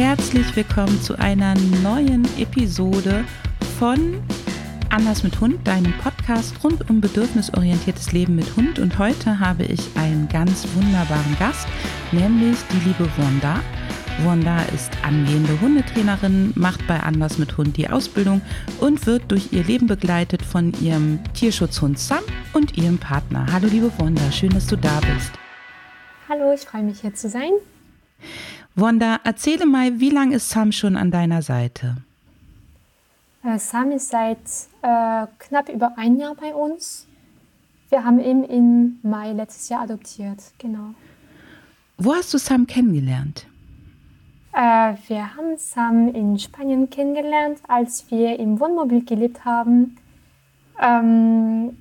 herzlich willkommen zu einer neuen Episode von Anders mit Hund, deinem Podcast rund um bedürfnisorientiertes Leben mit Hund. Und heute habe ich einen ganz wunderbaren Gast, nämlich die liebe Wanda. Wanda ist angehende Hundetrainerin, macht bei Anders mit Hund die Ausbildung und wird durch ihr Leben begleitet von ihrem Tierschutzhund Sam und ihrem Partner. Hallo liebe Wanda, schön, dass du da bist. Hallo, ich freue mich hier zu sein. Wanda, erzähle mal, wie lange ist Sam schon an deiner Seite? Äh, Sam ist seit äh, knapp über ein Jahr bei uns. Wir haben ihn im Mai letztes Jahr adoptiert, genau. Wo hast du Sam kennengelernt? Äh, wir haben Sam in Spanien kennengelernt, als wir im Wohnmobil gelebt haben. Ähm,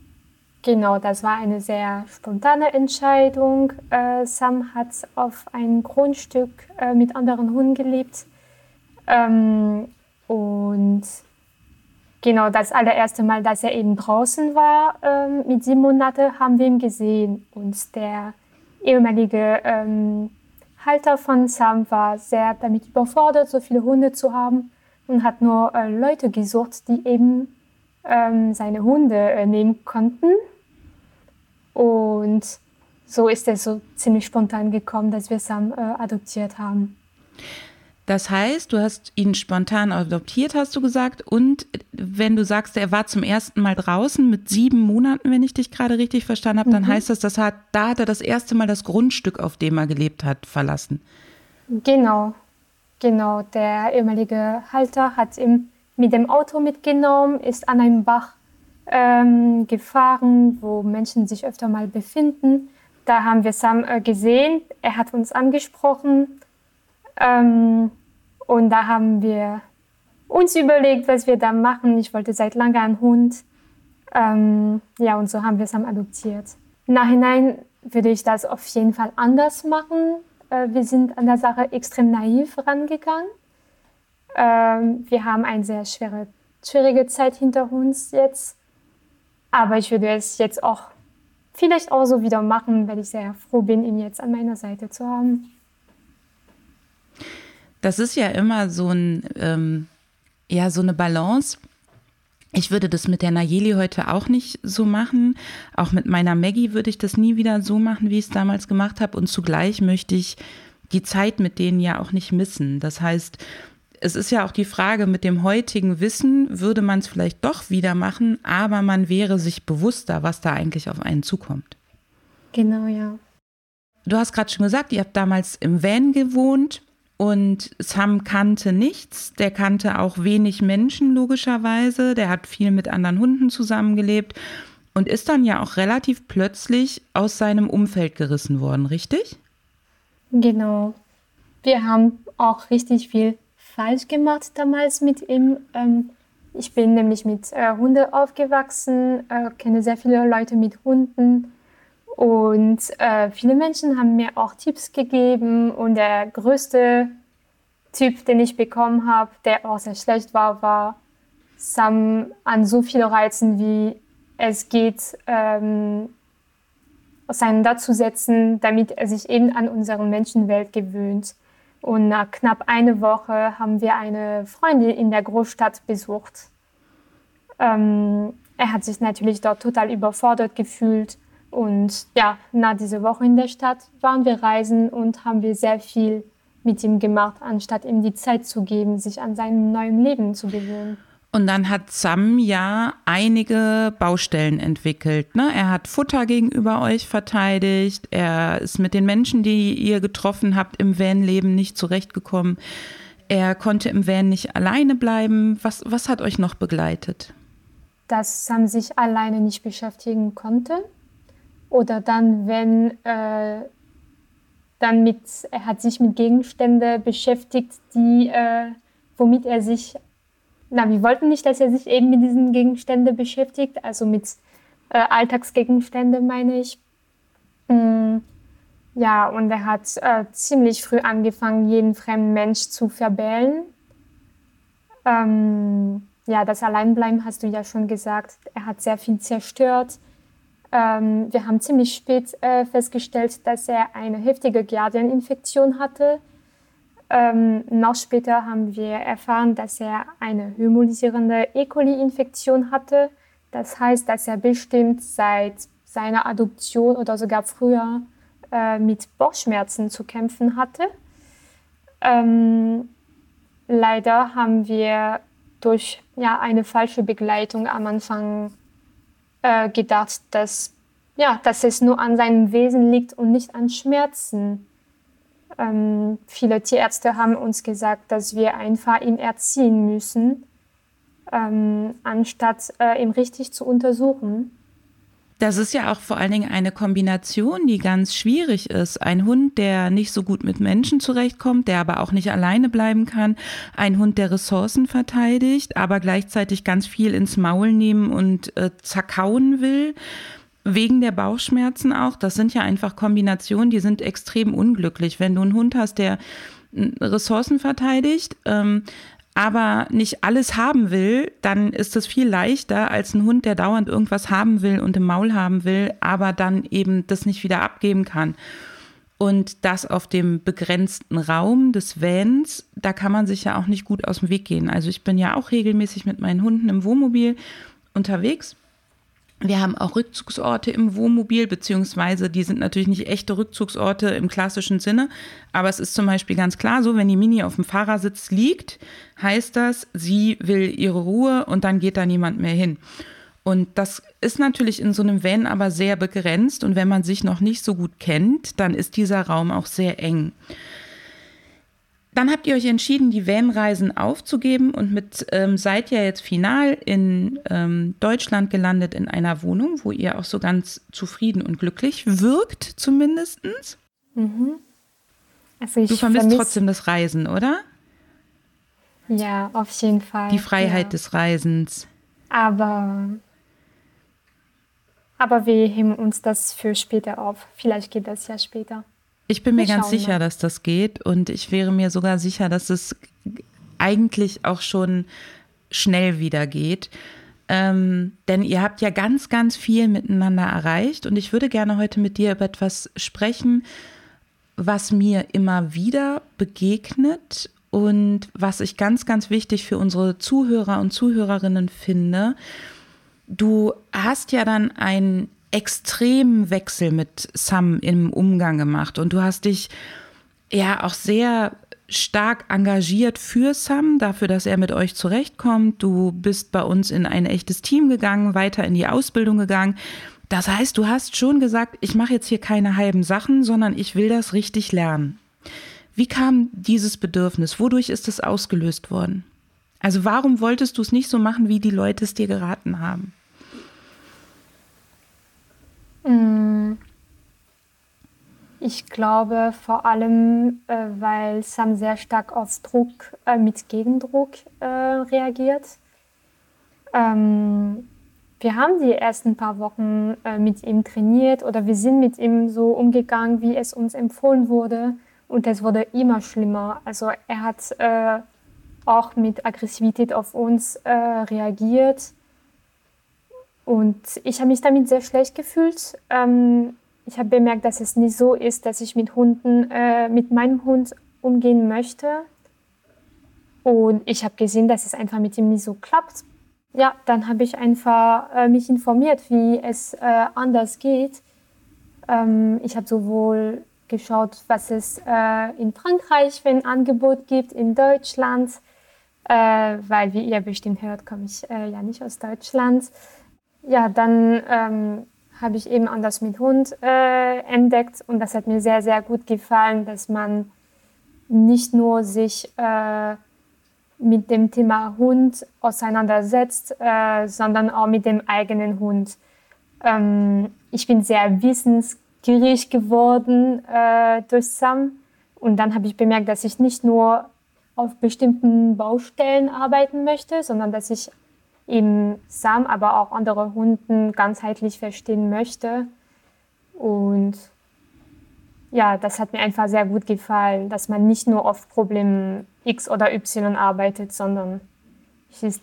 Genau, das war eine sehr spontane Entscheidung. Äh, Sam hat auf einem Grundstück äh, mit anderen Hunden gelebt. Ähm, und genau das allererste Mal, dass er eben draußen war, ähm, mit sieben Monaten, haben wir ihn gesehen. Und der ehemalige ähm, Halter von Sam war sehr damit überfordert, so viele Hunde zu haben und hat nur äh, Leute gesucht, die eben ähm, seine Hunde äh, nehmen konnten. Und so ist es so ziemlich spontan gekommen, dass wir Sam äh, adoptiert haben. Das heißt, du hast ihn spontan adoptiert, hast du gesagt. Und wenn du sagst, er war zum ersten Mal draußen mit sieben Monaten, wenn ich dich gerade richtig verstanden habe, mhm. dann heißt das, das hat, da hat er das erste Mal das Grundstück, auf dem er gelebt hat, verlassen. Genau, genau. Der ehemalige Halter hat ihn mit dem Auto mitgenommen, ist an einem Bach ähm, gefahren, wo Menschen sich öfter mal befinden. Da haben wir Sam äh, gesehen. Er hat uns angesprochen. Ähm, und da haben wir uns überlegt, was wir da machen. Ich wollte seit langem einen Hund. Ähm, ja, und so haben wir Sam adoptiert. Im Nachhinein würde ich das auf jeden Fall anders machen. Äh, wir sind an der Sache extrem naiv rangegangen. Ähm, wir haben eine sehr schwere, schwierige Zeit hinter uns jetzt. Aber ich würde es jetzt auch vielleicht auch so wieder machen, weil ich sehr froh bin, ihn jetzt an meiner Seite zu haben. Das ist ja immer so ein, ähm, ja, so eine Balance. Ich würde das mit der Nayeli heute auch nicht so machen. Auch mit meiner Maggie würde ich das nie wieder so machen, wie ich es damals gemacht habe. Und zugleich möchte ich die Zeit mit denen ja auch nicht missen. Das heißt, es ist ja auch die Frage, mit dem heutigen Wissen würde man es vielleicht doch wieder machen, aber man wäre sich bewusster, was da eigentlich auf einen zukommt. Genau, ja. Du hast gerade schon gesagt, ihr habt damals im Van gewohnt und Sam kannte nichts. Der kannte auch wenig Menschen, logischerweise. Der hat viel mit anderen Hunden zusammengelebt und ist dann ja auch relativ plötzlich aus seinem Umfeld gerissen worden, richtig? Genau. Wir haben auch richtig viel falsch gemacht damals mit ihm. Ähm, ich bin nämlich mit äh, Hunden aufgewachsen, äh, kenne sehr viele Leute mit Hunden und äh, viele Menschen haben mir auch Tipps gegeben und der größte Tipp, den ich bekommen habe, der auch sehr schlecht war, war, Sam an so viele Reizen wie es geht, ähm, auseinanderzusetzen, damit er sich eben an unsere Menschenwelt gewöhnt. Und nach knapp einer Woche haben wir eine Freundin in der Großstadt besucht. Ähm, er hat sich natürlich dort total überfordert gefühlt. Und ja, nach dieser Woche in der Stadt waren wir reisen und haben wir sehr viel mit ihm gemacht, anstatt ihm die Zeit zu geben, sich an seinem neuen Leben zu gewöhnen. Und dann hat Sam ja einige Baustellen entwickelt. Ne? Er hat Futter gegenüber euch verteidigt. Er ist mit den Menschen, die ihr getroffen habt, im Van-Leben nicht zurechtgekommen. Er konnte im Van nicht alleine bleiben. Was, was hat euch noch begleitet? Dass Sam sich alleine nicht beschäftigen konnte. Oder dann, wenn äh, dann mit, er hat sich mit Gegenständen beschäftigt, die, äh, womit er sich na, wir wollten nicht, dass er sich eben mit diesen Gegenständen beschäftigt, also mit äh, Alltagsgegenständen meine ich. Mm, ja, und er hat äh, ziemlich früh angefangen, jeden fremden Mensch zu verbellen. Ähm, ja, das Alleinbleiben hast du ja schon gesagt. Er hat sehr viel zerstört. Ähm, wir haben ziemlich spät äh, festgestellt, dass er eine heftige Giardieninfektion hatte. Ähm, noch später haben wir erfahren, dass er eine hämolysierende E. coli-Infektion hatte. Das heißt, dass er bestimmt seit seiner Adoption oder sogar früher äh, mit Bauchschmerzen zu kämpfen hatte. Ähm, leider haben wir durch ja, eine falsche Begleitung am Anfang äh, gedacht, dass, ja, dass es nur an seinem Wesen liegt und nicht an Schmerzen. Ähm, viele Tierärzte haben uns gesagt, dass wir einfach ihn erziehen müssen, ähm, anstatt äh, ihn richtig zu untersuchen. Das ist ja auch vor allen Dingen eine Kombination, die ganz schwierig ist. Ein Hund, der nicht so gut mit Menschen zurechtkommt, der aber auch nicht alleine bleiben kann. Ein Hund, der Ressourcen verteidigt, aber gleichzeitig ganz viel ins Maul nehmen und äh, zerkauen will. Wegen der Bauchschmerzen auch. Das sind ja einfach Kombinationen, die sind extrem unglücklich. Wenn du einen Hund hast, der Ressourcen verteidigt, ähm, aber nicht alles haben will, dann ist es viel leichter als ein Hund, der dauernd irgendwas haben will und im Maul haben will, aber dann eben das nicht wieder abgeben kann. Und das auf dem begrenzten Raum des Vans, da kann man sich ja auch nicht gut aus dem Weg gehen. Also ich bin ja auch regelmäßig mit meinen Hunden im Wohnmobil unterwegs wir haben auch Rückzugsorte im Wohnmobil, beziehungsweise die sind natürlich nicht echte Rückzugsorte im klassischen Sinne. Aber es ist zum Beispiel ganz klar so, wenn die Mini auf dem Fahrersitz liegt, heißt das, sie will ihre Ruhe und dann geht da niemand mehr hin. Und das ist natürlich in so einem Van aber sehr begrenzt. Und wenn man sich noch nicht so gut kennt, dann ist dieser Raum auch sehr eng. Dann habt ihr euch entschieden, die Van-Reisen aufzugeben und mit ähm, seid ja jetzt final in ähm, Deutschland gelandet in einer Wohnung, wo ihr auch so ganz zufrieden und glücklich wirkt, zumindest. Mhm. Also du vermisst vermiss trotzdem das Reisen, oder? Ja, auf jeden Fall. Die Freiheit ja. des Reisens. Aber, aber wir heben uns das für später auf. Vielleicht geht das ja später. Ich bin mir ganz sicher, mal. dass das geht und ich wäre mir sogar sicher, dass es eigentlich auch schon schnell wieder geht. Ähm, denn ihr habt ja ganz, ganz viel miteinander erreicht und ich würde gerne heute mit dir über etwas sprechen, was mir immer wieder begegnet und was ich ganz, ganz wichtig für unsere Zuhörer und Zuhörerinnen finde. Du hast ja dann ein extremen Wechsel mit Sam im Umgang gemacht und du hast dich ja auch sehr stark engagiert für Sam, dafür, dass er mit euch zurechtkommt. Du bist bei uns in ein echtes Team gegangen, weiter in die Ausbildung gegangen. Das heißt, du hast schon gesagt, ich mache jetzt hier keine halben Sachen, sondern ich will das richtig lernen. Wie kam dieses Bedürfnis? Wodurch ist es ausgelöst worden? Also warum wolltest du es nicht so machen, wie die Leute es dir geraten haben? Mm. Ich glaube vor allem, äh, weil Sam sehr stark auf Druck äh, mit Gegendruck äh, reagiert. Ähm, wir haben die ersten paar Wochen äh, mit ihm trainiert oder wir sind mit ihm so umgegangen, wie es uns empfohlen wurde. Und es wurde immer schlimmer. Also er hat äh, auch mit Aggressivität auf uns reagiert. Und ich habe mich damit sehr schlecht gefühlt. Ähm, ich habe bemerkt, dass es nicht so ist, dass ich mit Hunden, äh, mit meinem Hund umgehen möchte. Und ich habe gesehen, dass es einfach mit ihm nicht so klappt. Ja, dann habe ich einfach äh, mich informiert, wie es äh, anders geht. Ähm, ich habe sowohl geschaut, was es äh, in Frankreich für ein Angebot gibt, in Deutschland, äh, weil wie ihr bestimmt hört, komme ich äh, ja nicht aus Deutschland ja, dann ähm, habe ich eben Anders mit Hund äh, entdeckt und das hat mir sehr, sehr gut gefallen, dass man nicht nur sich äh, mit dem Thema Hund auseinandersetzt, äh, sondern auch mit dem eigenen Hund. Ähm, ich bin sehr wissensgierig geworden äh, durch Sam und dann habe ich bemerkt, dass ich nicht nur auf bestimmten Baustellen arbeiten möchte, sondern dass ich eben Sam, aber auch andere Hunden ganzheitlich verstehen möchte. Und ja, das hat mir einfach sehr gut gefallen, dass man nicht nur auf Problem X oder Y arbeitet, sondern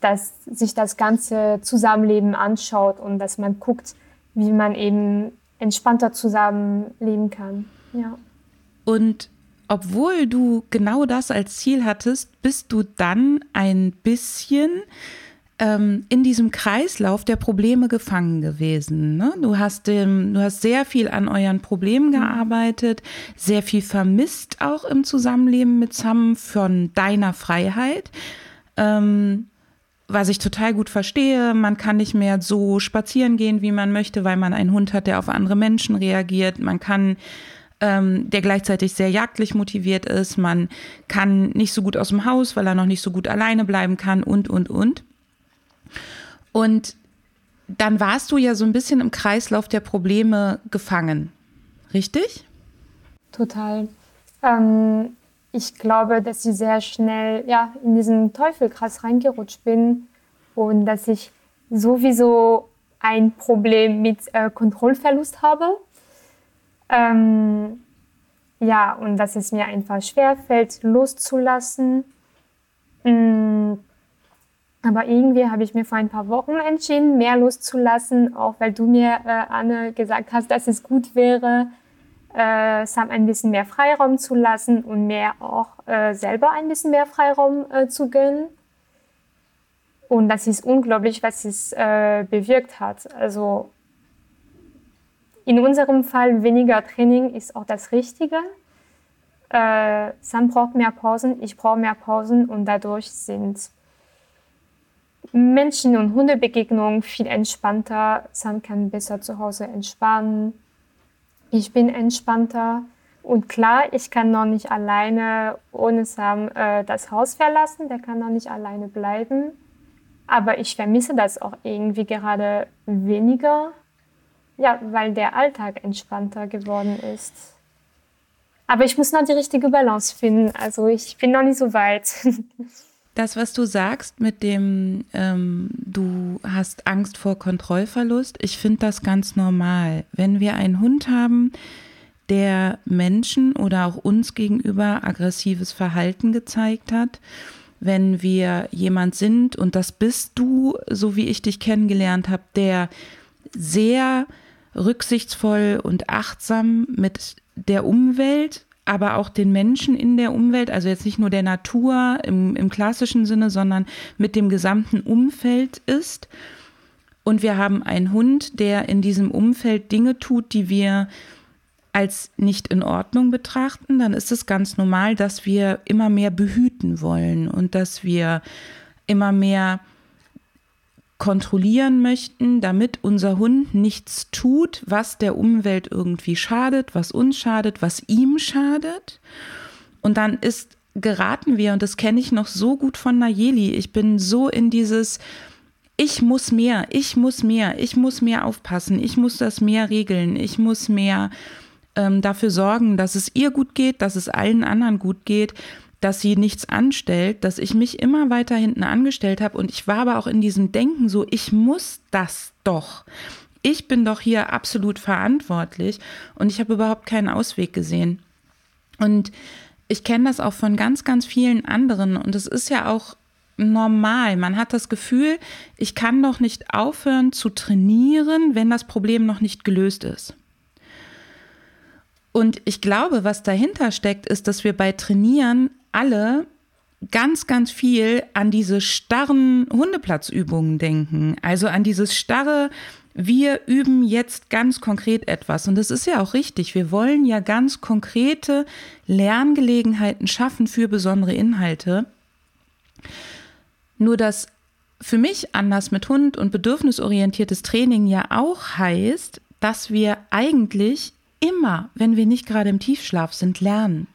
dass sich das ganze Zusammenleben anschaut und dass man guckt, wie man eben entspannter zusammenleben kann. Ja. Und obwohl du genau das als Ziel hattest, bist du dann ein bisschen ähm, in diesem Kreislauf der Probleme gefangen gewesen. Ne? Du, hast dem, du hast sehr viel an euren Problemen mhm. gearbeitet, sehr viel vermisst auch im Zusammenleben mit Sam von deiner Freiheit. Ähm, was ich total gut verstehe, man kann nicht mehr so spazieren gehen, wie man möchte, weil man einen Hund hat, der auf andere Menschen reagiert. Man kann ähm, der gleichzeitig sehr jagdlich motiviert ist. Man kann nicht so gut aus dem Haus, weil er noch nicht so gut alleine bleiben kann und, und, und. Und dann warst du ja so ein bisschen im Kreislauf der Probleme gefangen, richtig? Total. Ähm, ich glaube, dass ich sehr schnell ja, in diesen Teufelkreis reingerutscht bin und dass ich sowieso ein Problem mit äh, Kontrollverlust habe. Ähm, ja, und dass es mir einfach schwerfällt, loszulassen. Mhm. Aber irgendwie habe ich mir vor ein paar Wochen entschieden, mehr loszulassen, auch weil du mir, äh, Anne, gesagt hast, dass es gut wäre, äh, Sam ein bisschen mehr Freiraum zu lassen und mehr auch äh, selber ein bisschen mehr Freiraum äh, zu gönnen. Und das ist unglaublich, was es äh, bewirkt hat. Also in unserem Fall weniger Training ist auch das Richtige. Äh, Sam braucht mehr Pausen, ich brauche mehr Pausen und dadurch sind Menschen- und Hundebegegnungen viel entspannter. Sam kann besser zu Hause entspannen. Ich bin entspannter. Und klar, ich kann noch nicht alleine ohne Sam äh, das Haus verlassen. Der kann noch nicht alleine bleiben. Aber ich vermisse das auch irgendwie gerade weniger. Ja, weil der Alltag entspannter geworden ist. Aber ich muss noch die richtige Balance finden. Also ich bin noch nicht so weit. Das, was du sagst mit dem, ähm, du hast Angst vor Kontrollverlust, ich finde das ganz normal. Wenn wir einen Hund haben, der Menschen oder auch uns gegenüber aggressives Verhalten gezeigt hat, wenn wir jemand sind, und das bist du, so wie ich dich kennengelernt habe, der sehr rücksichtsvoll und achtsam mit der Umwelt aber auch den Menschen in der Umwelt, also jetzt nicht nur der Natur im, im klassischen Sinne, sondern mit dem gesamten Umfeld ist. Und wir haben einen Hund, der in diesem Umfeld Dinge tut, die wir als nicht in Ordnung betrachten, dann ist es ganz normal, dass wir immer mehr behüten wollen und dass wir immer mehr kontrollieren möchten, damit unser Hund nichts tut, was der Umwelt irgendwie schadet, was uns schadet, was ihm schadet. Und dann ist geraten wir, und das kenne ich noch so gut von Nayeli, ich bin so in dieses, ich muss mehr, ich muss mehr, ich muss mehr aufpassen, ich muss das mehr regeln, ich muss mehr ähm, dafür sorgen, dass es ihr gut geht, dass es allen anderen gut geht dass sie nichts anstellt, dass ich mich immer weiter hinten angestellt habe und ich war aber auch in diesem Denken so, ich muss das doch. Ich bin doch hier absolut verantwortlich und ich habe überhaupt keinen Ausweg gesehen. Und ich kenne das auch von ganz, ganz vielen anderen und es ist ja auch normal. Man hat das Gefühl, ich kann doch nicht aufhören zu trainieren, wenn das Problem noch nicht gelöst ist. Und ich glaube, was dahinter steckt, ist, dass wir bei Trainieren alle ganz, ganz viel an diese starren Hundeplatzübungen denken. Also an dieses starre, wir üben jetzt ganz konkret etwas. Und das ist ja auch richtig. Wir wollen ja ganz konkrete Lerngelegenheiten schaffen für besondere Inhalte. Nur dass für mich anders mit Hund und bedürfnisorientiertes Training ja auch heißt, dass wir eigentlich immer, wenn wir nicht gerade im Tiefschlaf sind, lernen.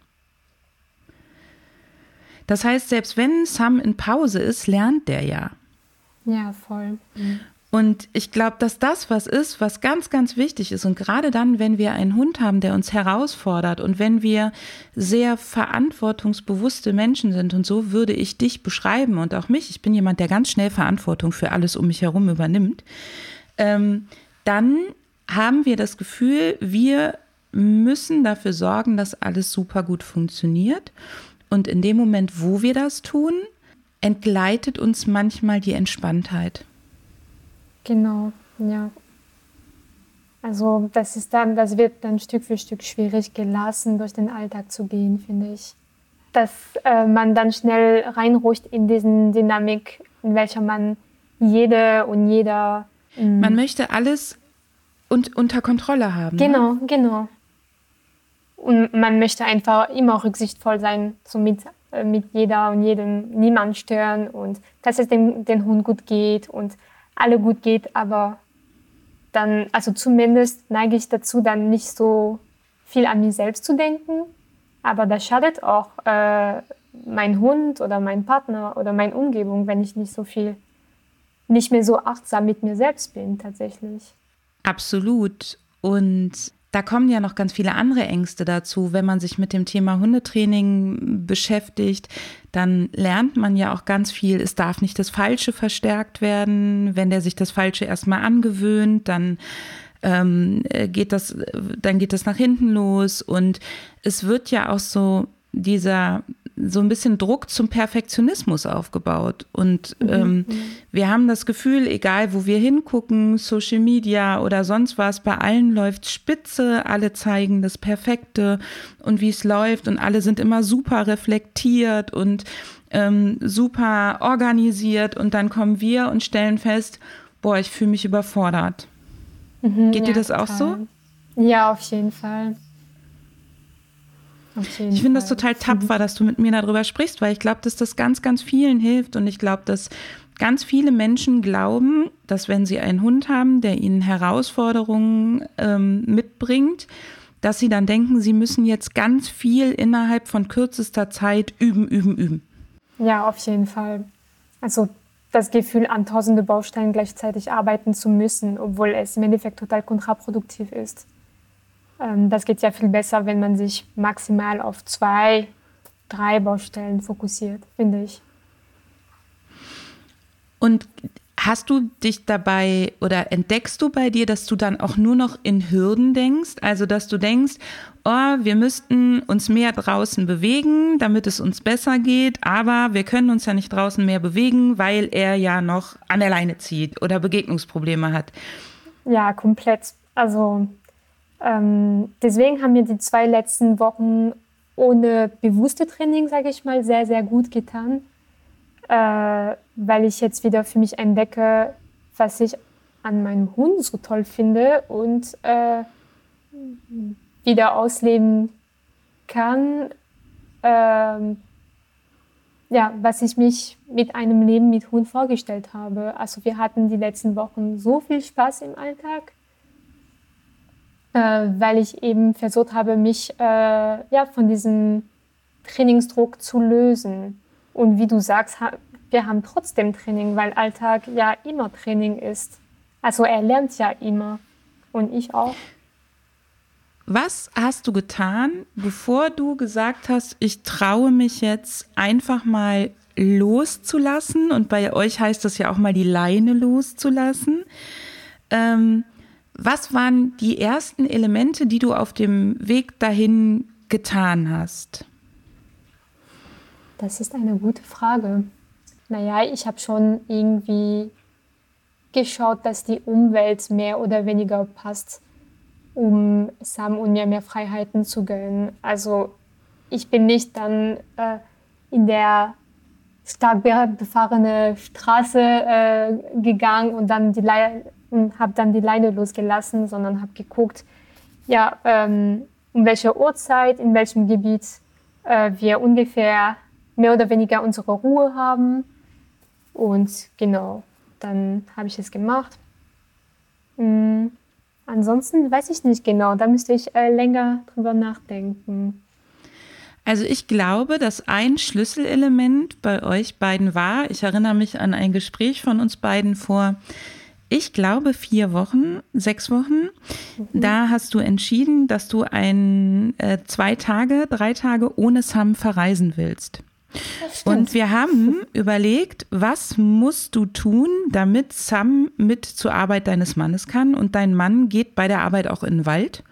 Das heißt, selbst wenn Sam in Pause ist, lernt der ja. Ja, voll. Mhm. Und ich glaube, dass das was ist, was ganz, ganz wichtig ist. Und gerade dann, wenn wir einen Hund haben, der uns herausfordert und wenn wir sehr verantwortungsbewusste Menschen sind, und so würde ich dich beschreiben und auch mich, ich bin jemand, der ganz schnell Verantwortung für alles um mich herum übernimmt, ähm, dann haben wir das Gefühl, wir müssen dafür sorgen, dass alles super gut funktioniert. Und in dem Moment, wo wir das tun, entgleitet uns manchmal die Entspanntheit. Genau, ja. Also das ist dann, das wird dann Stück für Stück schwierig gelassen, durch den Alltag zu gehen, finde ich. Dass äh, man dann schnell reinrutscht in diesen Dynamik, in welcher man jede und jeder. Mm, man möchte alles und unter Kontrolle haben. Genau, ne? genau. Und man möchte einfach immer rücksichtsvoll sein, so mit, äh, mit jeder und jedem, niemand stören und dass es dem, dem Hund gut geht und alle gut geht, aber dann, also zumindest neige ich dazu, dann nicht so viel an mich selbst zu denken. Aber das schadet auch äh, mein Hund oder mein Partner oder meine Umgebung, wenn ich nicht so viel, nicht mehr so achtsam mit mir selbst bin, tatsächlich. Absolut. Und da kommen ja noch ganz viele andere Ängste dazu. Wenn man sich mit dem Thema Hundetraining beschäftigt, dann lernt man ja auch ganz viel. Es darf nicht das Falsche verstärkt werden. Wenn der sich das Falsche erstmal angewöhnt, dann ähm, geht das, dann geht das nach hinten los. Und es wird ja auch so dieser so ein bisschen Druck zum Perfektionismus aufgebaut. Und mhm. ähm, mhm. wir haben das Gefühl, egal wo wir hingucken, Social Media oder sonst was, bei allen läuft spitze, alle zeigen das Perfekte und wie es läuft und alle sind immer super reflektiert und ähm, super organisiert und dann kommen wir und stellen fest, boah, ich fühle mich überfordert. Mhm, Geht ja, dir das total. auch so? Ja, auf jeden Fall ich finde das total tapfer, dass du mit mir darüber sprichst, weil ich glaube, dass das ganz, ganz vielen hilft und ich glaube, dass ganz viele Menschen glauben, dass wenn sie einen Hund haben, der ihnen Herausforderungen ähm, mitbringt, dass sie dann denken, sie müssen jetzt ganz viel innerhalb von kürzester Zeit üben, üben, üben. Ja, auf jeden Fall. Also das Gefühl, an tausende Baustellen gleichzeitig arbeiten zu müssen, obwohl es im Endeffekt total kontraproduktiv ist. Ähm, das geht ja viel besser, wenn man sich maximal auf zwei, drei Baustellen fokussiert, finde ich. Und hast du dich dabei oder entdeckst du bei dir, dass du dann auch nur noch in Hürden denkst? Also, dass du denkst, oh, wir müssten uns mehr draußen bewegen, damit es uns besser geht, aber wir können uns ja nicht draußen mehr bewegen, weil er ja noch an der Leine zieht oder Begegnungsprobleme hat. Ja, komplett. Also ähm, deswegen haben mir die zwei letzten Wochen ohne bewusste Training, sage ich mal, sehr, sehr gut getan, äh, weil ich jetzt wieder für mich entdecke, was ich an meinem Hund so toll finde und äh, wieder ausleben kann, äh, ja, was ich mich mit einem Leben mit Hund vorgestellt habe. Also wir hatten die letzten Wochen so viel Spaß im Alltag weil ich eben versucht habe, mich äh, ja, von diesem Trainingsdruck zu lösen. Und wie du sagst, wir haben trotzdem Training, weil Alltag ja immer Training ist. Also er lernt ja immer und ich auch. Was hast du getan, bevor du gesagt hast, ich traue mich jetzt einfach mal loszulassen? Und bei euch heißt das ja auch mal die Leine loszulassen. Ähm, was waren die ersten Elemente, die du auf dem Weg dahin getan hast? Das ist eine gute Frage. Naja, ich habe schon irgendwie geschaut, dass die Umwelt mehr oder weniger passt, um Sam und mir mehr Freiheiten zu gönnen. Also ich bin nicht dann äh, in der stark befahrene Straße äh, gegangen und dann die Le und habe dann die Leine losgelassen, sondern habe geguckt, ja, ähm, um welche Uhrzeit, in welchem Gebiet äh, wir ungefähr mehr oder weniger unsere Ruhe haben. Und genau, dann habe ich es gemacht. Mhm. Ansonsten weiß ich nicht genau, da müsste ich äh, länger drüber nachdenken. Also ich glaube, dass ein Schlüsselelement bei euch beiden war, ich erinnere mich an ein Gespräch von uns beiden vor ich glaube, vier Wochen, sechs Wochen. Mhm. Da hast du entschieden, dass du ein äh, zwei Tage, drei Tage ohne Sam verreisen willst. Und wir haben überlegt, was musst du tun, damit Sam mit zur Arbeit deines Mannes kann und dein Mann geht bei der Arbeit auch in den Wald.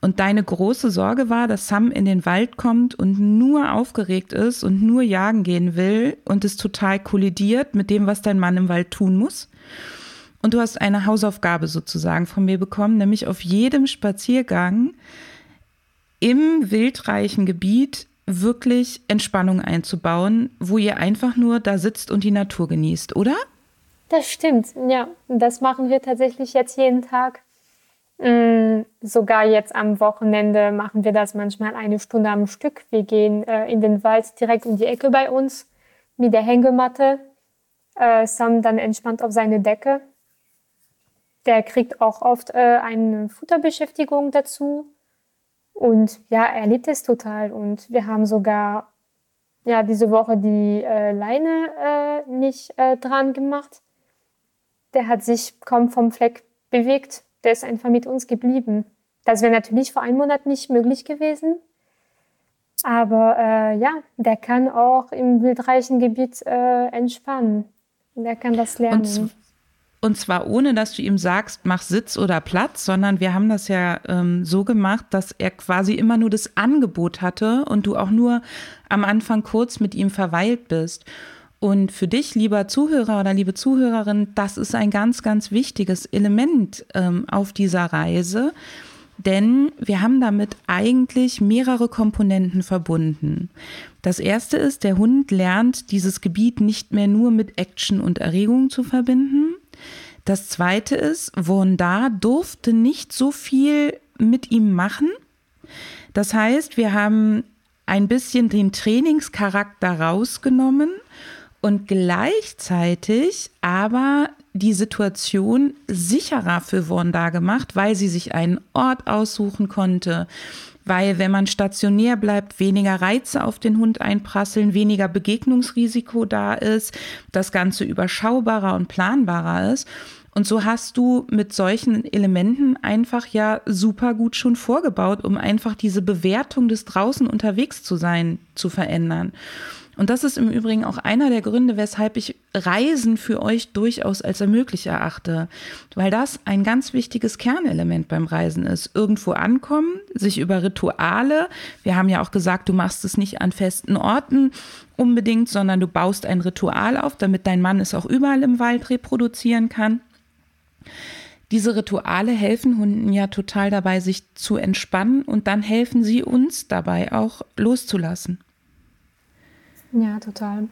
Und deine große Sorge war, dass Sam in den Wald kommt und nur aufgeregt ist und nur jagen gehen will und es total kollidiert mit dem, was dein Mann im Wald tun muss. Und du hast eine Hausaufgabe sozusagen von mir bekommen, nämlich auf jedem Spaziergang im wildreichen Gebiet wirklich Entspannung einzubauen, wo ihr einfach nur da sitzt und die Natur genießt, oder? Das stimmt, ja. Das machen wir tatsächlich jetzt jeden Tag. Mm, sogar jetzt am Wochenende machen wir das manchmal eine Stunde am Stück. Wir gehen äh, in den Wald direkt um die Ecke bei uns mit der Hängematte. Äh, Sam dann entspannt auf seine Decke. Der kriegt auch oft äh, eine Futterbeschäftigung dazu. Und ja, er liebt es total. Und wir haben sogar ja, diese Woche die äh, Leine äh, nicht äh, dran gemacht. Der hat sich kaum vom Fleck bewegt. Der ist einfach mit uns geblieben. Das wäre natürlich vor einem Monat nicht möglich gewesen. Aber äh, ja, der kann auch im wildreichen Gebiet äh, entspannen. Der kann das lernen. Und und zwar ohne, dass du ihm sagst, mach Sitz oder Platz, sondern wir haben das ja ähm, so gemacht, dass er quasi immer nur das Angebot hatte und du auch nur am Anfang kurz mit ihm verweilt bist. Und für dich, lieber Zuhörer oder liebe Zuhörerin, das ist ein ganz, ganz wichtiges Element ähm, auf dieser Reise, denn wir haben damit eigentlich mehrere Komponenten verbunden. Das erste ist, der Hund lernt dieses Gebiet nicht mehr nur mit Action und Erregung zu verbinden, das zweite ist, Wanda durfte nicht so viel mit ihm machen. Das heißt, wir haben ein bisschen den Trainingscharakter rausgenommen und gleichzeitig aber die Situation sicherer für Wanda gemacht, weil sie sich einen Ort aussuchen konnte, weil wenn man stationär bleibt, weniger Reize auf den Hund einprasseln, weniger Begegnungsrisiko da ist, das Ganze überschaubarer und planbarer ist. Und so hast du mit solchen Elementen einfach ja super gut schon vorgebaut, um einfach diese Bewertung des draußen unterwegs zu sein zu verändern. Und das ist im Übrigen auch einer der Gründe, weshalb ich Reisen für euch durchaus als ermöglich erachte, weil das ein ganz wichtiges Kernelement beim Reisen ist. Irgendwo ankommen, sich über Rituale, wir haben ja auch gesagt, du machst es nicht an festen Orten unbedingt, sondern du baust ein Ritual auf, damit dein Mann es auch überall im Wald reproduzieren kann. Diese Rituale helfen Hunden ja total dabei, sich zu entspannen und dann helfen sie uns dabei auch loszulassen. Ja, total.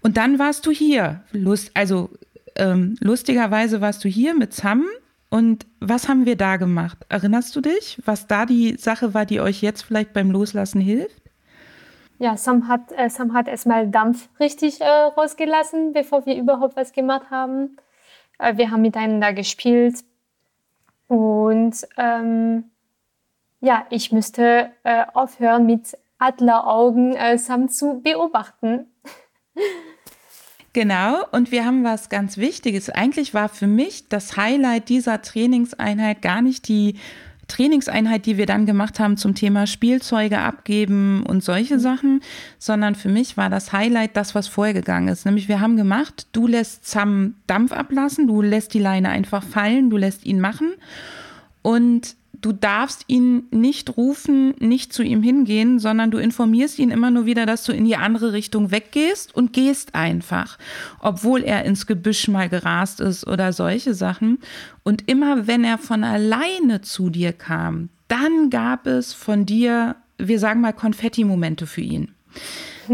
Und dann warst du hier. Lust, also ähm, lustigerweise warst du hier mit Sam. Und was haben wir da gemacht? Erinnerst du dich, was da die Sache war, die euch jetzt vielleicht beim Loslassen hilft? Ja, Sam hat, äh, Sam hat erstmal Dampf richtig äh, rausgelassen, bevor wir überhaupt was gemacht haben. Äh, wir haben miteinander gespielt. Und ähm, ja, ich müsste äh, aufhören mit Adleraugen äh, Sam zu beobachten. Genau, und wir haben was ganz Wichtiges. Eigentlich war für mich das Highlight dieser Trainingseinheit gar nicht die Trainingseinheit, die wir dann gemacht haben zum Thema Spielzeuge abgeben und solche mhm. Sachen, sondern für mich war das Highlight das, was vorgegangen ist. Nämlich wir haben gemacht, du lässt Sam Dampf ablassen, du lässt die Leine einfach fallen, du lässt ihn machen und du darfst ihn nicht rufen, nicht zu ihm hingehen, sondern du informierst ihn immer nur wieder, dass du in die andere Richtung weggehst und gehst einfach, obwohl er ins Gebüsch mal gerast ist oder solche Sachen. Und immer wenn er von alleine zu dir kam, dann gab es von dir, wir sagen mal, Konfetti-Momente für ihn.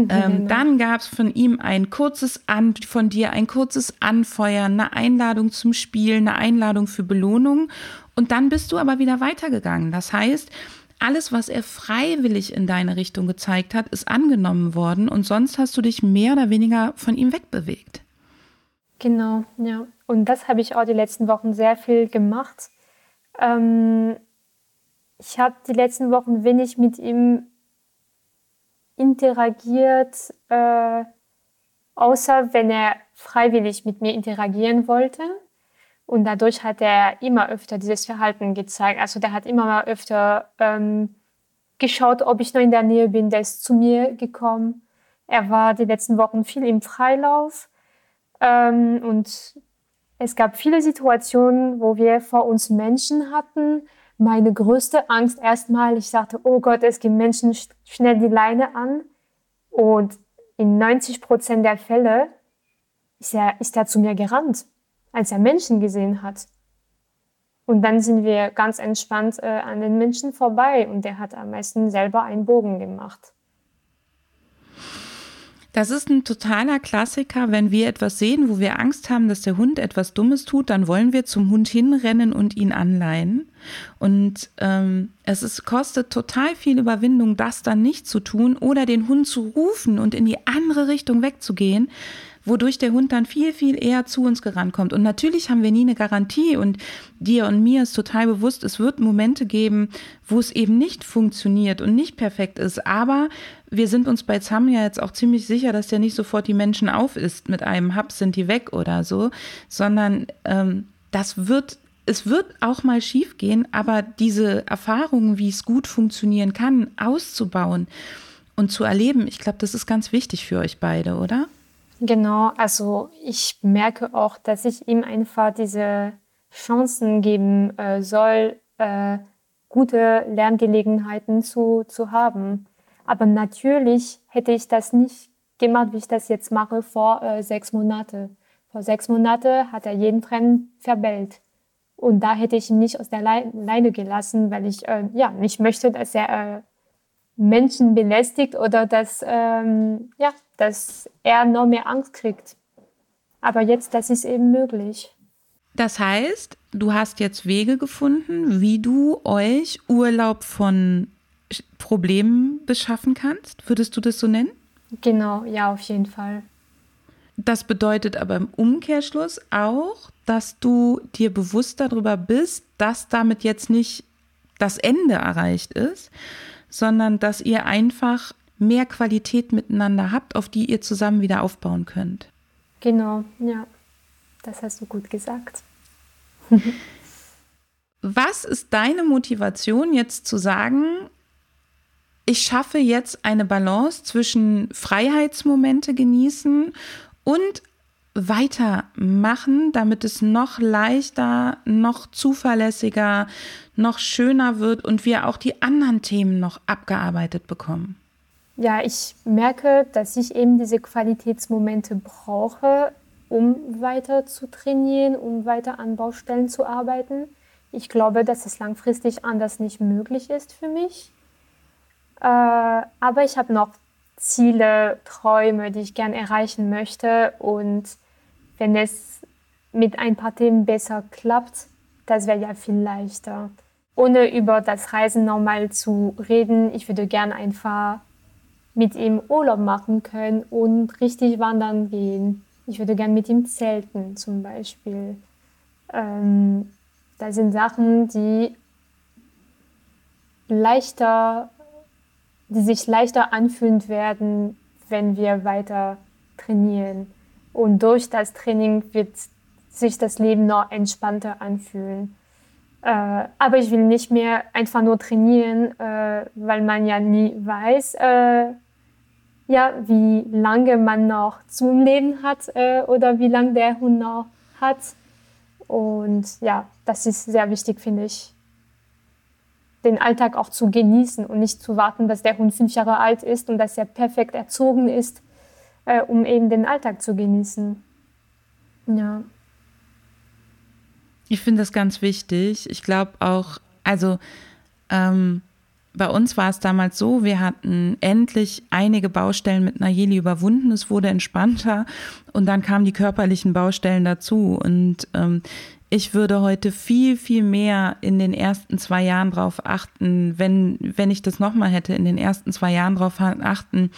Ähm, dann gab es von ihm ein kurzes An, von dir ein kurzes Anfeuern, eine Einladung zum Spiel, eine Einladung für Belohnung. Und dann bist du aber wieder weitergegangen. Das heißt, alles, was er freiwillig in deine Richtung gezeigt hat, ist angenommen worden und sonst hast du dich mehr oder weniger von ihm wegbewegt. Genau, ja. Und das habe ich auch die letzten Wochen sehr viel gemacht. Ähm, ich habe die letzten Wochen wenig mit ihm interagiert, äh, außer wenn er freiwillig mit mir interagieren wollte. Und dadurch hat er immer öfter dieses Verhalten gezeigt. Also der hat immer öfter ähm, geschaut, ob ich noch in der Nähe bin. Der ist zu mir gekommen. Er war die letzten Wochen viel im Freilauf. Ähm, und es gab viele Situationen, wo wir vor uns Menschen hatten. Meine größte Angst erstmal, ich sagte, oh Gott, es gibt Menschen, schnell die Leine an. Und in 90 Prozent der Fälle ist er, ist er zu mir gerannt als er Menschen gesehen hat. Und dann sind wir ganz entspannt äh, an den Menschen vorbei und der hat am meisten selber einen Bogen gemacht. Das ist ein totaler Klassiker. Wenn wir etwas sehen, wo wir Angst haben, dass der Hund etwas Dummes tut, dann wollen wir zum Hund hinrennen und ihn anleihen. Und ähm, es ist, kostet total viel Überwindung, das dann nicht zu tun oder den Hund zu rufen und in die andere Richtung wegzugehen wodurch der Hund dann viel, viel eher zu uns gerankommt. Und natürlich haben wir nie eine Garantie und dir und mir ist total bewusst, es wird Momente geben, wo es eben nicht funktioniert und nicht perfekt ist. Aber wir sind uns bei Zam ja jetzt auch ziemlich sicher, dass der nicht sofort die Menschen auf ist mit einem Hub sind die weg oder so, sondern ähm, das wird es wird auch mal schief gehen, aber diese Erfahrungen, wie es gut funktionieren kann, auszubauen und zu erleben, ich glaube, das ist ganz wichtig für euch beide, oder? Genau, also ich merke auch, dass ich ihm einfach diese Chancen geben äh, soll, äh, gute Lerngelegenheiten zu, zu haben. Aber natürlich hätte ich das nicht gemacht, wie ich das jetzt mache, vor äh, sechs Monaten. Vor sechs Monaten hat er jeden Trend verbellt. Und da hätte ich ihn nicht aus der Leine gelassen, weil ich äh, ja nicht möchte, dass er äh, Menschen belästigt oder dass, ähm, ja, dass er noch mehr Angst kriegt. Aber jetzt, das ist eben möglich. Das heißt, du hast jetzt Wege gefunden, wie du euch Urlaub von Problemen beschaffen kannst. Würdest du das so nennen? Genau, ja, auf jeden Fall. Das bedeutet aber im Umkehrschluss auch, dass du dir bewusst darüber bist, dass damit jetzt nicht das Ende erreicht ist, sondern dass ihr einfach mehr Qualität miteinander habt, auf die ihr zusammen wieder aufbauen könnt. Genau, ja, das hast du gut gesagt. Was ist deine Motivation jetzt zu sagen, ich schaffe jetzt eine Balance zwischen Freiheitsmomente genießen und weitermachen, damit es noch leichter, noch zuverlässiger, noch schöner wird und wir auch die anderen Themen noch abgearbeitet bekommen? Ja, ich merke, dass ich eben diese Qualitätsmomente brauche, um weiter zu trainieren, um weiter an Baustellen zu arbeiten. Ich glaube, dass es langfristig anders nicht möglich ist für mich. Äh, aber ich habe noch Ziele, Träume, die ich gern erreichen möchte. Und wenn es mit ein paar Themen besser klappt, das wäre ja viel leichter. Ohne über das Reisen nochmal zu reden, ich würde gern einfach mit ihm Urlaub machen können und richtig wandern gehen. Ich würde gern mit ihm zelten zum Beispiel. Ähm, das sind Sachen, die leichter, die sich leichter anfühlen werden, wenn wir weiter trainieren. Und durch das Training wird sich das Leben noch entspannter anfühlen. Äh, aber ich will nicht mehr einfach nur trainieren, äh, weil man ja nie weiß, äh, ja, wie lange man noch zum Leben hat äh, oder wie lange der Hund noch hat. Und ja, das ist sehr wichtig, finde ich, den Alltag auch zu genießen und nicht zu warten, dass der Hund fünf Jahre alt ist und dass er perfekt erzogen ist, äh, um eben den Alltag zu genießen. Ja. Ich finde das ganz wichtig. Ich glaube auch, also ähm, bei uns war es damals so, wir hatten endlich einige Baustellen mit Nayeli überwunden, es wurde entspannter und dann kamen die körperlichen Baustellen dazu. Und ähm, ich würde heute viel, viel mehr in den ersten zwei Jahren darauf achten, wenn, wenn ich das nochmal hätte, in den ersten zwei Jahren darauf achten,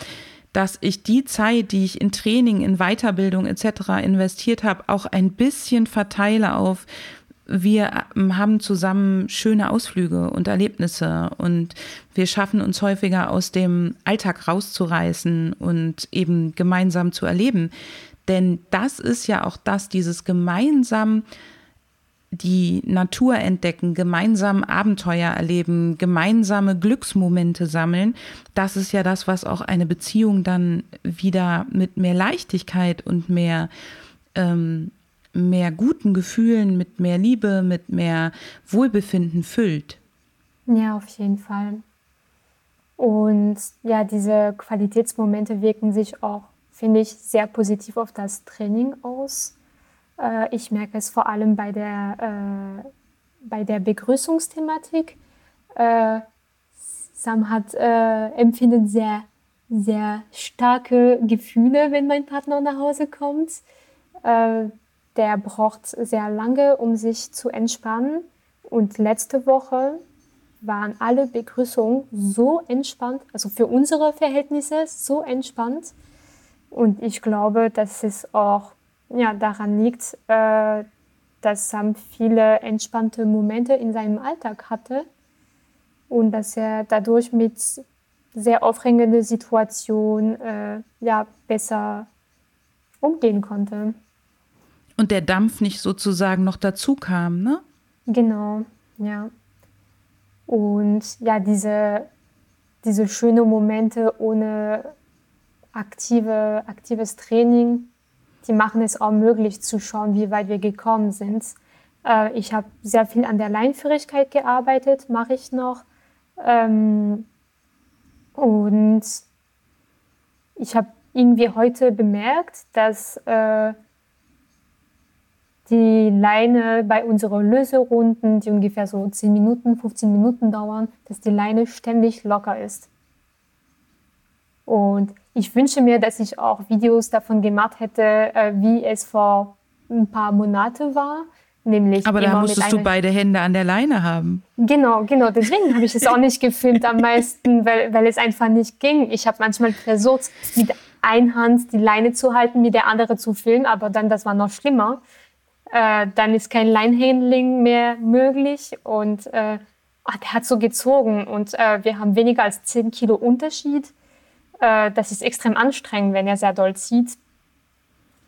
dass ich die Zeit, die ich in Training, in Weiterbildung etc. investiert habe, auch ein bisschen verteile auf wir ähm, haben zusammen schöne Ausflüge und Erlebnisse und wir schaffen uns häufiger aus dem Alltag rauszureißen und eben gemeinsam zu erleben. Denn das ist ja auch das, dieses gemeinsam die Natur entdecken, gemeinsam Abenteuer erleben, gemeinsame Glücksmomente sammeln. Das ist ja das, was auch eine Beziehung dann wieder mit mehr Leichtigkeit und mehr ähm, mehr guten Gefühlen, mit mehr Liebe, mit mehr Wohlbefinden füllt. Ja, auf jeden Fall. Und ja, diese Qualitätsmomente wirken sich auch, finde ich, sehr positiv auf das Training aus. Äh, ich merke es vor allem bei der, äh, bei der Begrüßungsthematik. Äh, Sam hat, äh, empfindet sehr, sehr starke Gefühle, wenn mein Partner nach Hause kommt. Äh, der braucht sehr lange, um sich zu entspannen. Und letzte Woche waren alle Begrüßungen so entspannt, also für unsere Verhältnisse so entspannt. Und ich glaube, dass es auch ja, daran liegt, äh, dass Sam viele entspannte Momente in seinem Alltag hatte und dass er dadurch mit sehr aufregenden Situationen äh, ja, besser umgehen konnte. Und der Dampf nicht sozusagen noch dazu kam, ne? Genau, ja. Und ja, diese, diese schönen Momente ohne aktive, aktives Training, die machen es auch möglich zu schauen, wie weit wir gekommen sind. Äh, ich habe sehr viel an der Leinführigkeit gearbeitet, mache ich noch. Ähm, und ich habe irgendwie heute bemerkt, dass äh, die Leine bei unseren Löserunden, die ungefähr so 10 Minuten, 15 Minuten dauern, dass die Leine ständig locker ist. Und ich wünsche mir, dass ich auch Videos davon gemacht hätte, äh, wie es vor ein paar Monaten war. Nämlich Aber da musstest du beide Hände an der Leine haben. Genau, genau. Deswegen habe ich es auch nicht gefilmt am meisten, weil, weil es einfach nicht ging. Ich habe manchmal versucht, mit einer Hand die Leine zu halten, mit der anderen zu filmen, aber dann das war noch schlimmer äh, dann ist kein Line-Handling mehr möglich und äh, ach, der hat so gezogen und äh, wir haben weniger als 10 Kilo Unterschied. Äh, das ist extrem anstrengend, wenn er sehr doll zieht.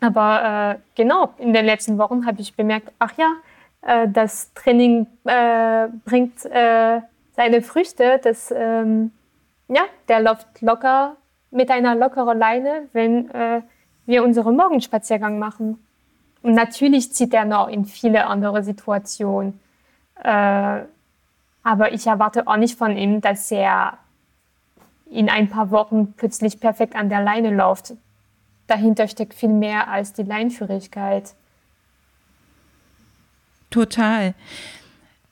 Aber äh, genau, in den letzten Wochen habe ich bemerkt, ach ja, äh, das Training äh, bringt äh, seine Früchte. Das, ähm, ja, der läuft locker mit einer lockeren Leine, wenn äh, wir unseren Morgenspaziergang machen. Und natürlich zieht er noch in viele andere Situationen. Äh, aber ich erwarte auch nicht von ihm, dass er in ein paar Wochen plötzlich perfekt an der Leine läuft. Dahinter steckt viel mehr als die Leinführigkeit. Total.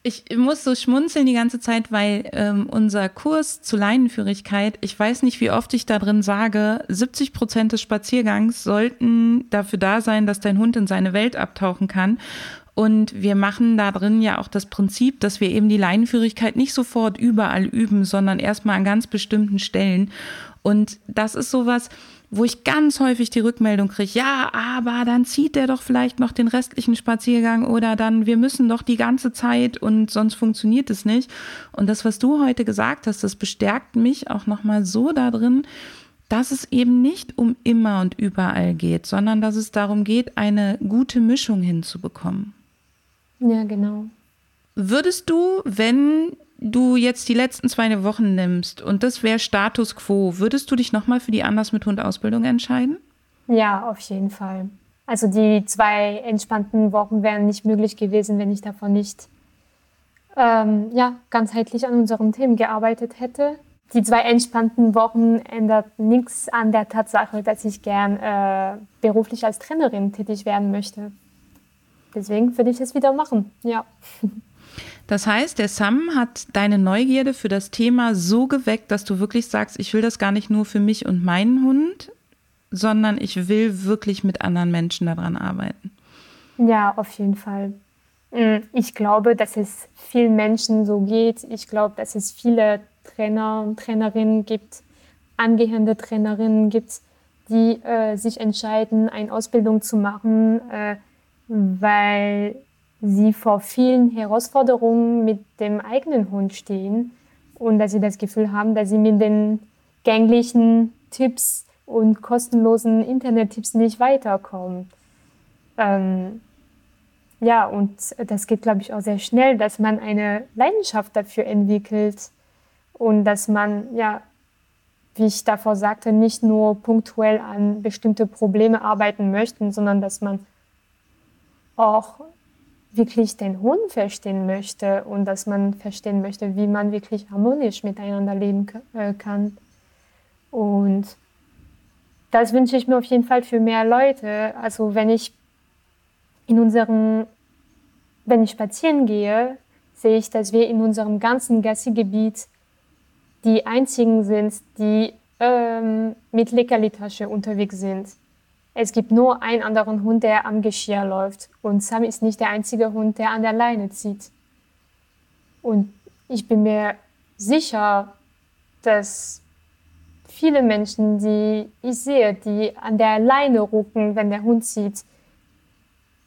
Ich muss so schmunzeln die ganze Zeit, weil ähm, unser Kurs zu Leinenführigkeit, ich weiß nicht, wie oft ich da drin sage, 70 Prozent des Spaziergangs sollten dafür da sein, dass dein Hund in seine Welt abtauchen kann. Und wir machen da drin ja auch das Prinzip, dass wir eben die Leinenführigkeit nicht sofort überall üben, sondern erstmal an ganz bestimmten Stellen. Und das ist sowas, wo ich ganz häufig die Rückmeldung kriege, ja, aber dann zieht der doch vielleicht noch den restlichen Spaziergang oder dann, wir müssen doch die ganze Zeit und sonst funktioniert es nicht. Und das, was du heute gesagt hast, das bestärkt mich auch nochmal so da drin, dass es eben nicht um immer und überall geht, sondern dass es darum geht, eine gute Mischung hinzubekommen. Ja, genau. Würdest du, wenn du jetzt die letzten zwei Wochen nimmst und das wäre Status quo, würdest du dich nochmal für die Anders mit Hund Ausbildung entscheiden? Ja, auf jeden Fall. Also die zwei entspannten Wochen wären nicht möglich gewesen, wenn ich davon nicht ähm, ja, ganzheitlich an unseren Themen gearbeitet hätte. Die zwei entspannten Wochen ändert nichts an der Tatsache, dass ich gern äh, beruflich als Trainerin tätig werden möchte. Deswegen würde ich es wieder machen, ja. Das heißt, der Sam hat deine Neugierde für das Thema so geweckt, dass du wirklich sagst, ich will das gar nicht nur für mich und meinen Hund, sondern ich will wirklich mit anderen Menschen daran arbeiten. Ja, auf jeden Fall. Mm, ich glaube, dass es vielen Menschen so geht. Ich glaube, dass es viele Trainer und Trainerinnen gibt, angehende Trainerinnen gibt, die äh, sich entscheiden, eine Ausbildung zu machen, äh, weil sie vor vielen Herausforderungen mit dem eigenen Hund stehen und dass sie das Gefühl haben, dass sie mit den gänglichen Tipps und kostenlosen Internettipps nicht weiterkommen. Ähm, ja, und das geht, glaube ich, auch sehr schnell, dass man eine Leidenschaft dafür entwickelt und dass man, ja, wie ich davor sagte, nicht nur punktuell an bestimmte Probleme arbeiten möchte, sondern dass man auch wirklich den Hund verstehen möchte und dass man verstehen möchte, wie man wirklich harmonisch miteinander leben äh, kann. Und das wünsche ich mir auf jeden Fall für mehr Leute. Also wenn ich in unserem, wenn ich spazieren gehe, sehe ich, dass wir in unserem ganzen Gassi-Gebiet die einzigen sind, die ähm, mit Leckerli-Tasche unterwegs sind. Es gibt nur einen anderen Hund, der am Geschirr läuft. Und Sam ist nicht der einzige Hund, der an der Leine zieht. Und ich bin mir sicher, dass viele Menschen, die ich sehe, die an der Leine rucken, wenn der Hund zieht,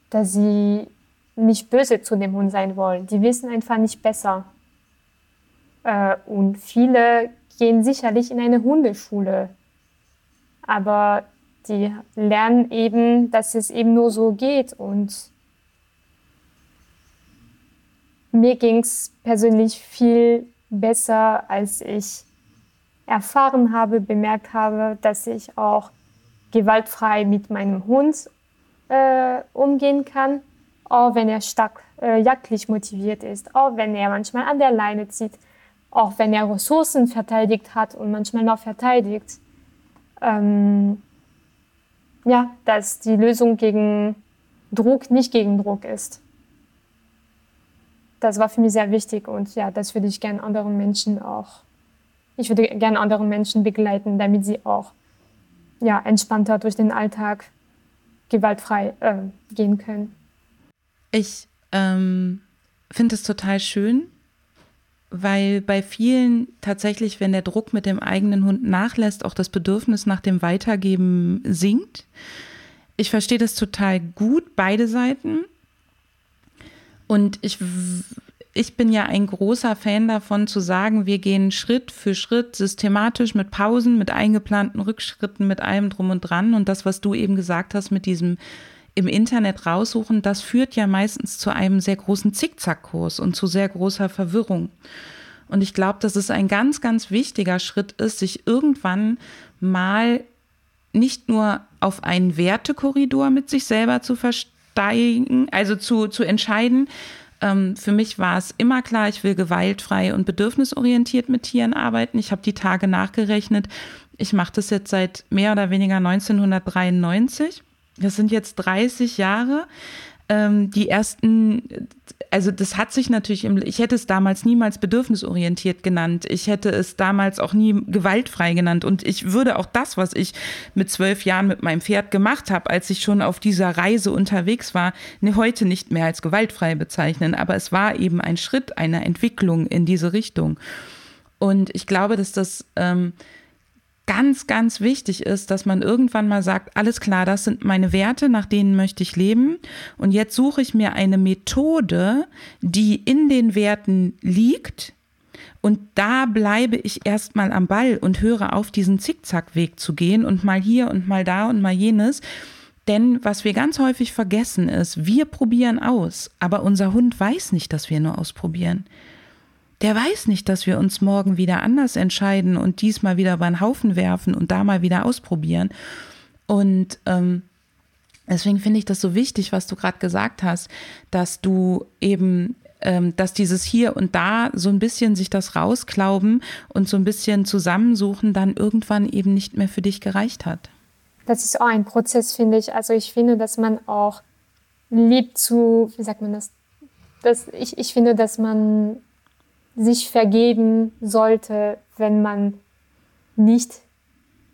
dass sie nicht böse zu dem Hund sein wollen. Die wissen einfach nicht besser. Äh, und viele gehen sicherlich in eine Hundeschule. Aber die lernen eben, dass es eben nur so geht. Und mir ging es persönlich viel besser, als ich erfahren habe, bemerkt habe, dass ich auch gewaltfrei mit meinem Hund äh, umgehen kann, auch wenn er stark äh, jagdlich motiviert ist, auch wenn er manchmal an der Leine zieht, auch wenn er Ressourcen verteidigt hat und manchmal noch verteidigt. Ähm, ja, dass die Lösung gegen Druck nicht gegen Druck ist. Das war für mich sehr wichtig und ja, das würde ich gerne anderen Menschen auch, ich würde gerne anderen Menschen begleiten, damit sie auch ja, entspannter durch den Alltag gewaltfrei äh, gehen können. Ich ähm, finde es total schön, weil bei vielen tatsächlich, wenn der Druck mit dem eigenen Hund nachlässt, auch das Bedürfnis nach dem Weitergeben sinkt. Ich verstehe das total gut, beide Seiten. Und ich, ich bin ja ein großer Fan davon zu sagen, wir gehen Schritt für Schritt systematisch mit Pausen, mit eingeplanten Rückschritten, mit allem drum und dran. Und das, was du eben gesagt hast mit diesem im Internet raussuchen, das führt ja meistens zu einem sehr großen Zickzackkurs und zu sehr großer Verwirrung. Und ich glaube, dass es ein ganz, ganz wichtiger Schritt ist, sich irgendwann mal nicht nur auf einen Wertekorridor mit sich selber zu versteigen, also zu, zu entscheiden. Ähm, für mich war es immer klar, ich will gewaltfrei und bedürfnisorientiert mit Tieren arbeiten. Ich habe die Tage nachgerechnet. Ich mache das jetzt seit mehr oder weniger 1993 das sind jetzt 30 Jahre. Ähm, die ersten, also das hat sich natürlich, im, ich hätte es damals niemals bedürfnisorientiert genannt. Ich hätte es damals auch nie gewaltfrei genannt. Und ich würde auch das, was ich mit zwölf Jahren mit meinem Pferd gemacht habe, als ich schon auf dieser Reise unterwegs war, ne, heute nicht mehr als gewaltfrei bezeichnen. Aber es war eben ein Schritt einer Entwicklung in diese Richtung. Und ich glaube, dass das ähm, ganz, ganz wichtig ist, dass man irgendwann mal sagt, alles klar, das sind meine Werte, nach denen möchte ich leben. Und jetzt suche ich mir eine Methode, die in den Werten liegt. Und da bleibe ich erstmal am Ball und höre auf, diesen Zickzackweg zu gehen und mal hier und mal da und mal jenes. Denn was wir ganz häufig vergessen ist, wir probieren aus, aber unser Hund weiß nicht, dass wir nur ausprobieren der weiß nicht, dass wir uns morgen wieder anders entscheiden und diesmal wieder über den Haufen werfen und da mal wieder ausprobieren. Und ähm, deswegen finde ich das so wichtig, was du gerade gesagt hast, dass du eben ähm, dass dieses hier und da so ein bisschen sich das rausklauben und so ein bisschen zusammensuchen dann irgendwann eben nicht mehr für dich gereicht hat. Das ist auch ein Prozess, finde ich. Also ich finde, dass man auch liebt zu, wie sagt man das? das ich, ich finde, dass man sich vergeben sollte, wenn man nicht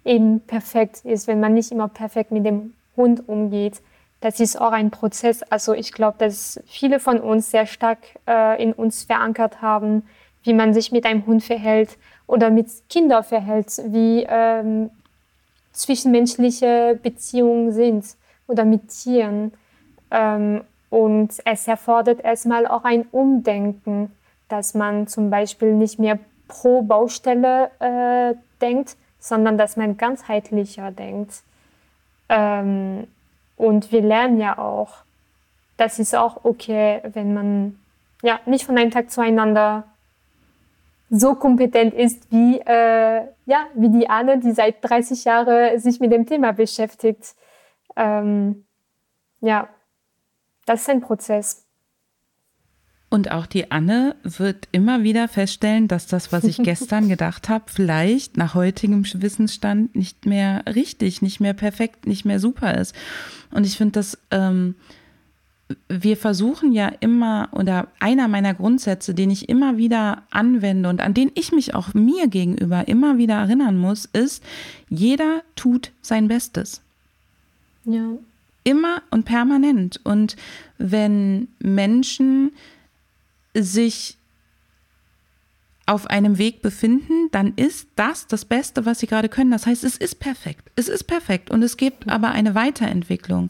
eben perfekt ist, wenn man nicht immer perfekt mit dem Hund umgeht. Das ist auch ein Prozess. Also ich glaube, dass viele von uns sehr stark äh, in uns verankert haben, wie man sich mit einem Hund verhält oder mit Kindern verhält, wie ähm, zwischenmenschliche Beziehungen sind oder mit Tieren. Ähm, und es erfordert erstmal auch ein Umdenken dass man zum Beispiel nicht mehr pro Baustelle äh, denkt, sondern dass man ganzheitlicher denkt. Ähm, und wir lernen ja auch, das ist auch okay, wenn man ja nicht von einem Tag zueinander so kompetent ist wie, äh, ja, wie die Anne, die seit 30 Jahren sich mit dem Thema beschäftigt. Ähm, ja, das ist ein Prozess. Und auch die Anne wird immer wieder feststellen, dass das, was ich gestern gedacht habe, vielleicht nach heutigem Wissensstand nicht mehr richtig, nicht mehr perfekt, nicht mehr super ist. Und ich finde das ähm, wir versuchen ja immer, oder einer meiner Grundsätze, den ich immer wieder anwende und an den ich mich auch mir gegenüber immer wieder erinnern muss, ist, jeder tut sein Bestes. Ja. Immer und permanent. Und wenn Menschen sich auf einem Weg befinden, dann ist das das Beste, was sie gerade können. Das heißt, es ist perfekt. Es ist perfekt und es gibt aber eine Weiterentwicklung.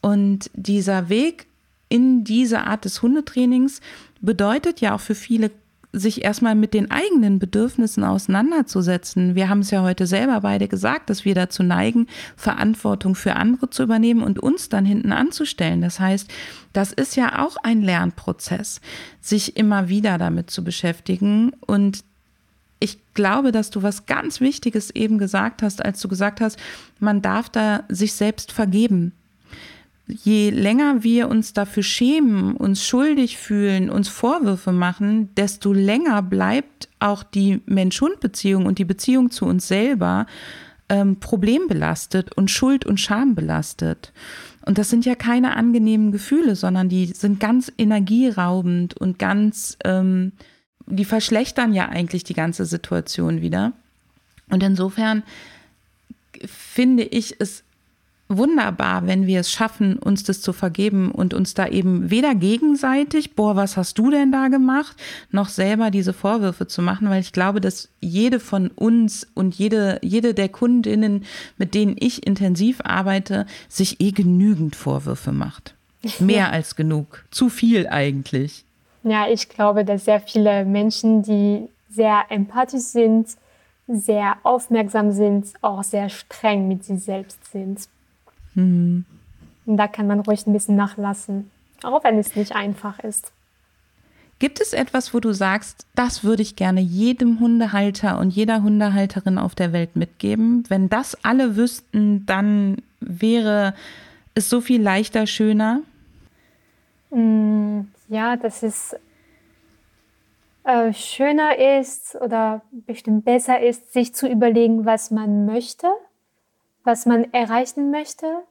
Und dieser Weg in diese Art des Hundetrainings bedeutet ja auch für viele sich erstmal mit den eigenen Bedürfnissen auseinanderzusetzen. Wir haben es ja heute selber beide gesagt, dass wir dazu neigen, Verantwortung für andere zu übernehmen und uns dann hinten anzustellen. Das heißt, das ist ja auch ein Lernprozess, sich immer wieder damit zu beschäftigen. Und ich glaube, dass du was ganz Wichtiges eben gesagt hast, als du gesagt hast, man darf da sich selbst vergeben je länger wir uns dafür schämen, uns schuldig fühlen, uns Vorwürfe machen, desto länger bleibt auch die Mensch-Hund-Beziehung und die Beziehung zu uns selber ähm, problembelastet und Schuld und Scham belastet. Und das sind ja keine angenehmen Gefühle, sondern die sind ganz energieraubend und ganz, ähm, die verschlechtern ja eigentlich die ganze Situation wieder. Und insofern finde ich es wunderbar, wenn wir es schaffen, uns das zu vergeben und uns da eben weder gegenseitig, boah, was hast du denn da gemacht, noch selber diese Vorwürfe zu machen, weil ich glaube, dass jede von uns und jede, jede der Kundinnen, mit denen ich intensiv arbeite, sich eh genügend Vorwürfe macht. Mehr als genug. Zu viel eigentlich. Ja, ich glaube, dass sehr viele Menschen, die sehr empathisch sind, sehr aufmerksam sind, auch sehr streng mit sich selbst sind. Mhm. Und da kann man ruhig ein bisschen nachlassen, auch wenn es nicht einfach ist. Gibt es etwas, wo du sagst, das würde ich gerne jedem Hundehalter und jeder Hundehalterin auf der Welt mitgeben? Wenn das alle wüssten, dann wäre es so viel leichter, schöner? Mm, ja, dass es äh, schöner ist oder bestimmt besser ist, sich zu überlegen, was man möchte was man erreichen möchte.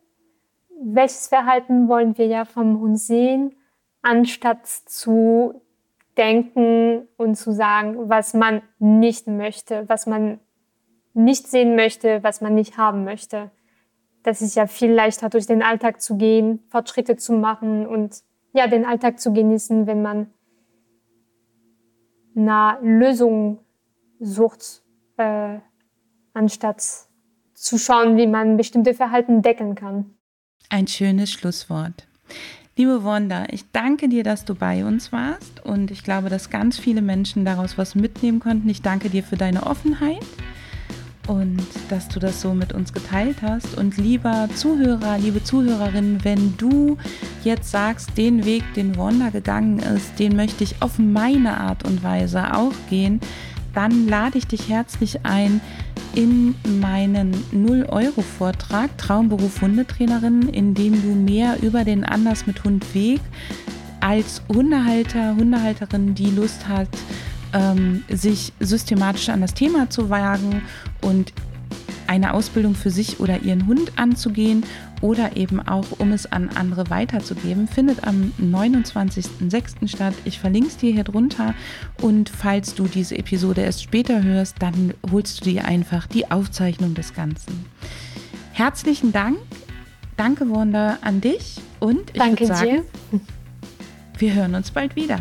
Welches Verhalten wollen wir ja vom Hund sehen, anstatt zu denken und zu sagen, was man nicht möchte, was man nicht sehen möchte, was man nicht haben möchte. Das ist ja viel leichter, durch den Alltag zu gehen, Fortschritte zu machen und ja, den Alltag zu genießen, wenn man nach Lösung sucht, äh, anstatt zu schauen, wie man bestimmte Verhalten decken kann. Ein schönes Schlusswort. Liebe Wanda, ich danke dir, dass du bei uns warst und ich glaube, dass ganz viele Menschen daraus was mitnehmen konnten. Ich danke dir für deine Offenheit und dass du das so mit uns geteilt hast. Und lieber Zuhörer, liebe Zuhörerin, wenn du jetzt sagst, den Weg, den Wanda gegangen ist, den möchte ich auf meine Art und Weise auch gehen, dann lade ich dich herzlich ein, in meinen 0-Euro-Vortrag Traumberuf Hundetrainerin, in dem du mehr über den Anders mit Hund Weg als Hundehalter, Hundehalterin, die Lust hat, ähm, sich systematisch an das Thema zu wagen und eine Ausbildung für sich oder ihren Hund anzugehen oder eben auch, um es an andere weiterzugeben, findet am 29.06. statt. Ich verlinke es dir hier drunter und falls du diese Episode erst später hörst, dann holst du dir einfach die Aufzeichnung des Ganzen. Herzlichen Dank. Danke, Wanda, an dich und ich Danke würde sagen, dir. wir hören uns bald wieder.